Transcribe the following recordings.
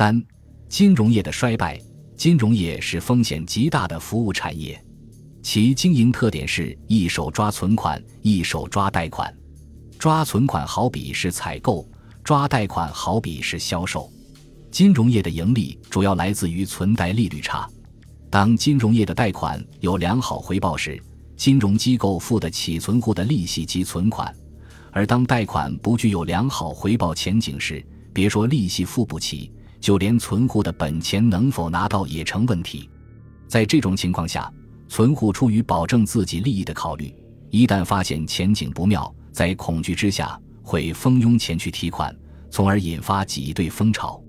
三、金融业的衰败。金融业是风险极大的服务产业，其经营特点是一手抓存款，一手抓贷款。抓存款好比是采购，抓贷款好比是销售。金融业的盈利主要来自于存贷利率差。当金融业的贷款有良好回报时，金融机构付得起存户的利息及存款；而当贷款不具有良好回报前景时，别说利息付不起。就连存户的本钱能否拿到也成问题。在这种情况下，存户出于保证自己利益的考虑，一旦发现前景不妙，在恐惧之下会蜂拥前去提款，从而引发挤兑风潮。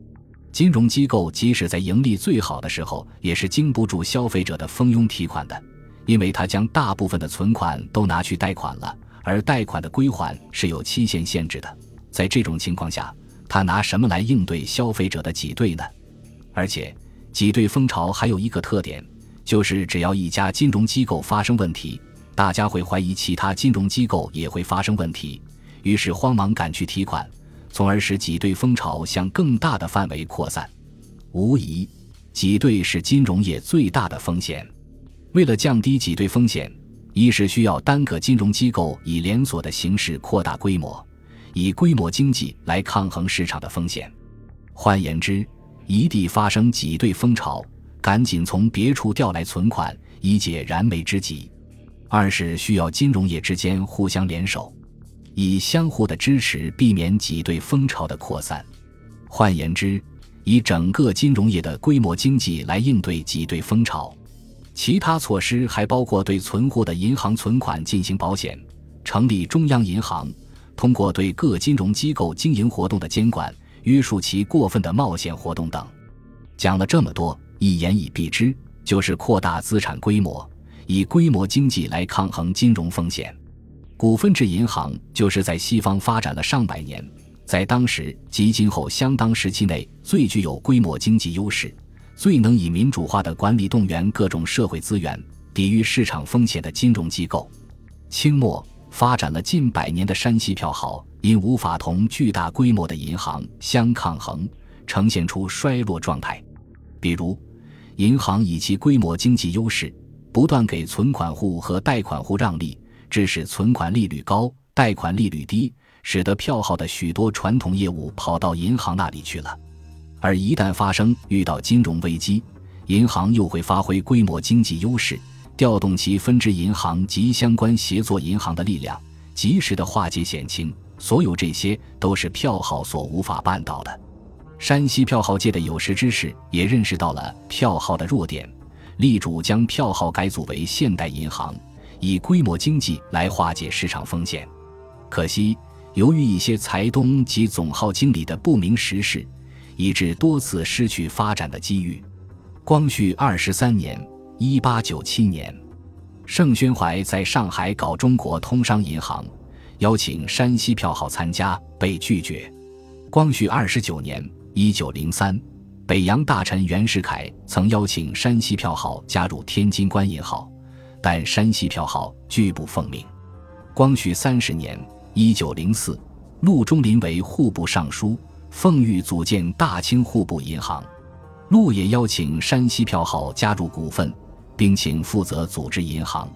金融机构即使在盈利最好的时候，也是经不住消费者的蜂拥提款的，因为他将大部分的存款都拿去贷款了，而贷款的归还是有期限限制的。在这种情况下，他拿什么来应对消费者的挤兑呢？而且，挤兑风潮还有一个特点，就是只要一家金融机构发生问题，大家会怀疑其他金融机构也会发生问题，于是慌忙赶去提款，从而使挤兑风潮向更大的范围扩散。无疑，挤兑是金融业最大的风险。为了降低挤兑风险，一是需要单个金融机构以连锁的形式扩大规模。以规模经济来抗衡市场的风险，换言之，一地发生挤兑风潮，赶紧从别处调来存款，以解燃眉之急；二是需要金融业之间互相联手，以相互的支持避免挤兑风潮的扩散。换言之，以整个金融业的规模经济来应对挤兑风潮。其他措施还包括对存户的银行存款进行保险，成立中央银行。通过对各金融机构经营活动的监管，约束其过分的冒险活动等，讲了这么多，一言以蔽之，就是扩大资产规模，以规模经济来抗衡金融风险。股份制银行就是在西方发展了上百年，在当时及今后相当时期内最具有规模经济优势、最能以民主化的管理动员各种社会资源、抵御市场风险的金融机构。清末。发展了近百年的山西票号，因无法同巨大规模的银行相抗衡，呈现出衰落状态。比如，银行以其规模经济优势，不断给存款户和贷款户让利，致使存款利率高，贷款利率低，使得票号的许多传统业务跑到银行那里去了。而一旦发生遇到金融危机，银行又会发挥规模经济优势。调动其分支银行及相关协作银行的力量，及时的化解险情，所有这些都是票号所无法办到的。山西票号界的有识之士也认识到了票号的弱点，力主将票号改组为现代银行，以规模经济来化解市场风险。可惜，由于一些财东及总号经理的不明实事，以致多次失去发展的机遇。光绪二十三年。一八九七年，盛宣怀在上海搞中国通商银行，邀请山西票号参加，被拒绝。光绪二十九年（一九零三），北洋大臣袁世凯曾邀请山西票号加入天津官银号，但山西票号拒不奉命。光绪三十年（一九零四），陆中麟为户部尚书，奉谕组建大清户部银行，陆也邀请山西票号加入股份。并请负责组织银行。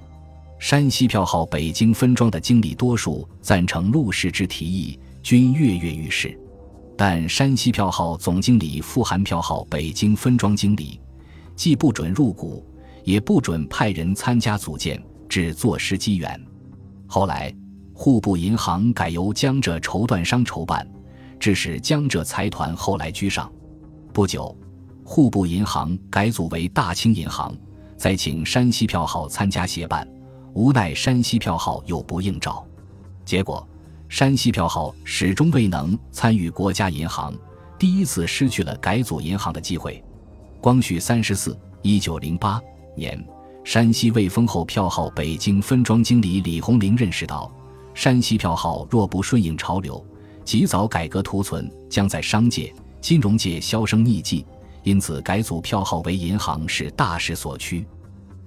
山西票号北京分庄的经理多数赞成陆氏之提议，均跃跃欲试。但山西票号总经理富含票号北京分庄经理，既不准入股，也不准派人参加组建，只坐失机缘。后来户部银行改由江浙绸缎商筹办，致使江浙财团后来居上。不久，户部银行改组为大清银行。再请山西票号参加协办，无奈山西票号又不应召，结果山西票号始终未能参与国家银行，第一次失去了改组银行的机会。光绪三十四（一九零八年），山西未封后票号北京分庄经理李洪林认识到，山西票号若不顺应潮流，及早改革图存，将在商界、金融界销声匿迹。因此，改组票号为银行是大势所趋。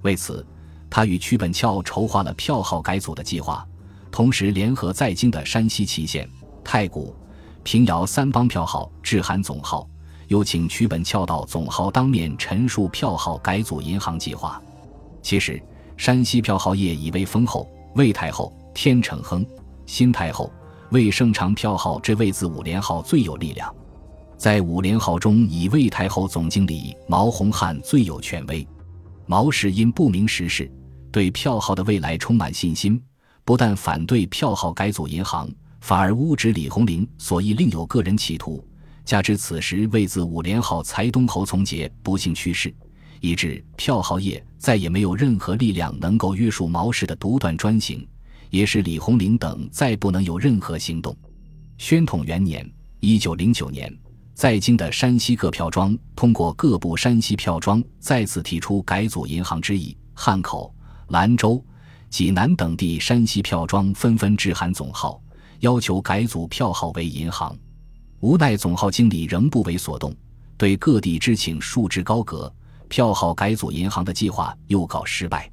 为此，他与曲本翘筹划了票号改组的计划，同时联合在京的山西祁县、太谷、平遥三帮票号致函总号，又请曲本翘到总号当面陈述票号改组银行计划。其实，山西票号业以为丰后、魏太后、天成亨、新太后、魏盛长票号这魏字五连号最有力量。在五连号中，以魏太后总经理毛洪汉最有权威。毛氏因不明实事，对票号的未来充满信心，不但反对票号改组银行，反而诬指李鸿龄所意另有个人企图。加之此时魏自五连号财东侯从杰不幸去世，以致票号业再也没有任何力量能够约束毛氏的独断专行，也使李鸿龄等再不能有任何行动。宣统元年（一九零九年）。在京的山西各票庄通过各部山西票庄再次提出改组银行之意，汉口、兰州、济南等地山西票庄纷纷致函总号，要求改组票号为银行。无奈总号经理仍不为所动，对各地知请束之高阁，票号改组银行的计划又告失败。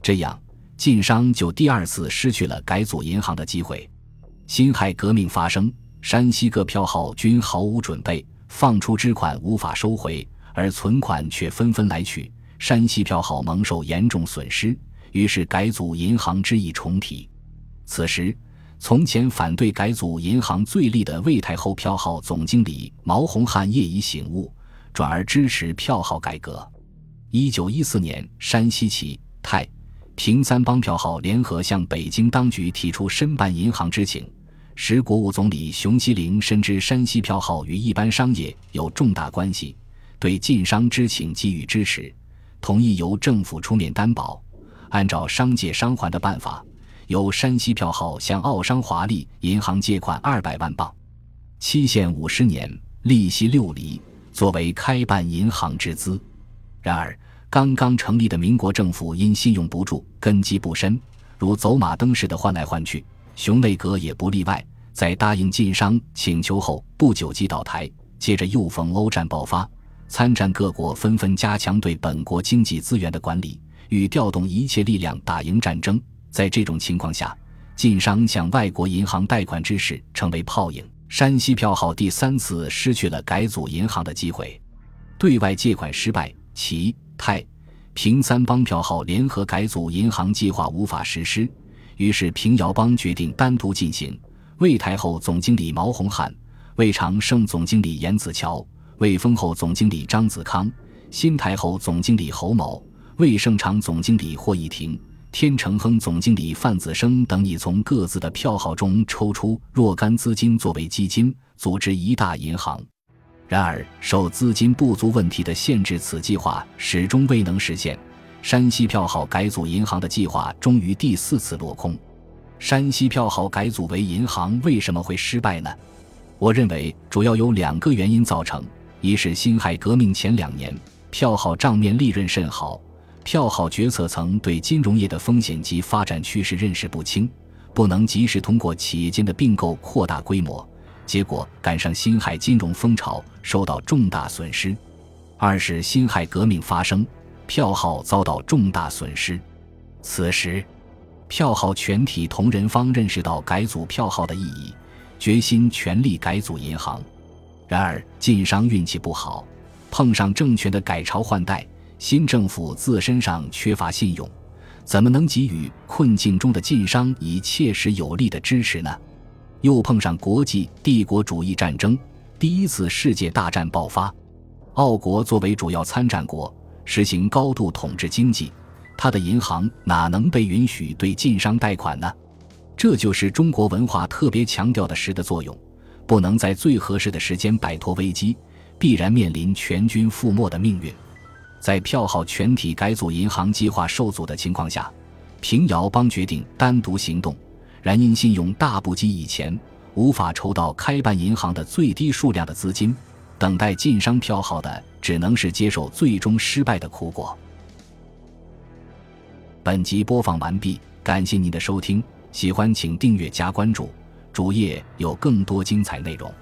这样，晋商就第二次失去了改组银行的机会。辛亥革命发生。山西各票号均毫无准备，放出之款无法收回，而存款却纷纷来取，山西票号蒙受严重损失。于是改组银行之意重提。此时，从前反对改组银行最力的魏太后票号总经理毛洪汉业已醒悟，转而支持票号改革。一九一四年，山西齐、太、平三帮票号联合向北京当局提出申办银行之请。时国务总理熊希龄深知山西票号与一般商业有重大关系，对晋商之请给予支持，同意由政府出面担保，按照商借商还的办法，由山西票号向澳商华利银行借款二百万镑，期限五十年，利息六厘，作为开办银行之资。然而，刚刚成立的民国政府因信用不住，根基不深，如走马灯似的换来换去。熊内阁也不例外，在答应晋商请求后不久即倒台。接着又逢欧战爆发，参战各国纷纷加强对本国经济资源的管理，欲调动一切力量打赢战争。在这种情况下，晋商向外国银行贷款之事成为泡影。山西票号第三次失去了改组银行的机会，对外借款失败，齐、太、平三帮票号联合改组银行计划无法实施。于是平遥帮决定单独进行。魏太后总经理毛洪汉、魏长胜总经理严子乔、魏丰后总经理张子康、新太后总经理侯某、魏盛长总经理霍一庭、天成亨总经理范子生等，已从各自的票号中抽出若干资金作为基金，组织一大银行。然而，受资金不足问题的限制，此计划始终未能实现。山西票号改组银行的计划终于第四次落空。山西票号改组为银行为什么会失败呢？我认为主要有两个原因造成：一是辛亥革命前两年票号账面利润甚好，票号决策层对金融业的风险及发展趋势认识不清，不能及时通过企业间的并购扩大规模，结果赶上辛亥金融风潮，受到重大损失；二是辛亥革命发生。票号遭到重大损失，此时，票号全体同仁方认识到改组票号的意义，决心全力改组银行。然而，晋商运气不好，碰上政权的改朝换代，新政府自身上缺乏信用，怎么能给予困境中的晋商以切实有力的支持呢？又碰上国际帝国主义战争，第一次世界大战爆发，澳国作为主要参战国。实行高度统治经济，他的银行哪能被允许对晋商贷款呢？这就是中国文化特别强调的“时”的作用，不能在最合适的时间摆脱危机，必然面临全军覆没的命运。在票号全体改组银行计划受阻的情况下，平遥帮决定单独行动，然因信用大不及以前，无法筹到开办银行的最低数量的资金。等待晋商票号的，只能是接受最终失败的苦果。本集播放完毕，感谢您的收听，喜欢请订阅加关注，主页有更多精彩内容。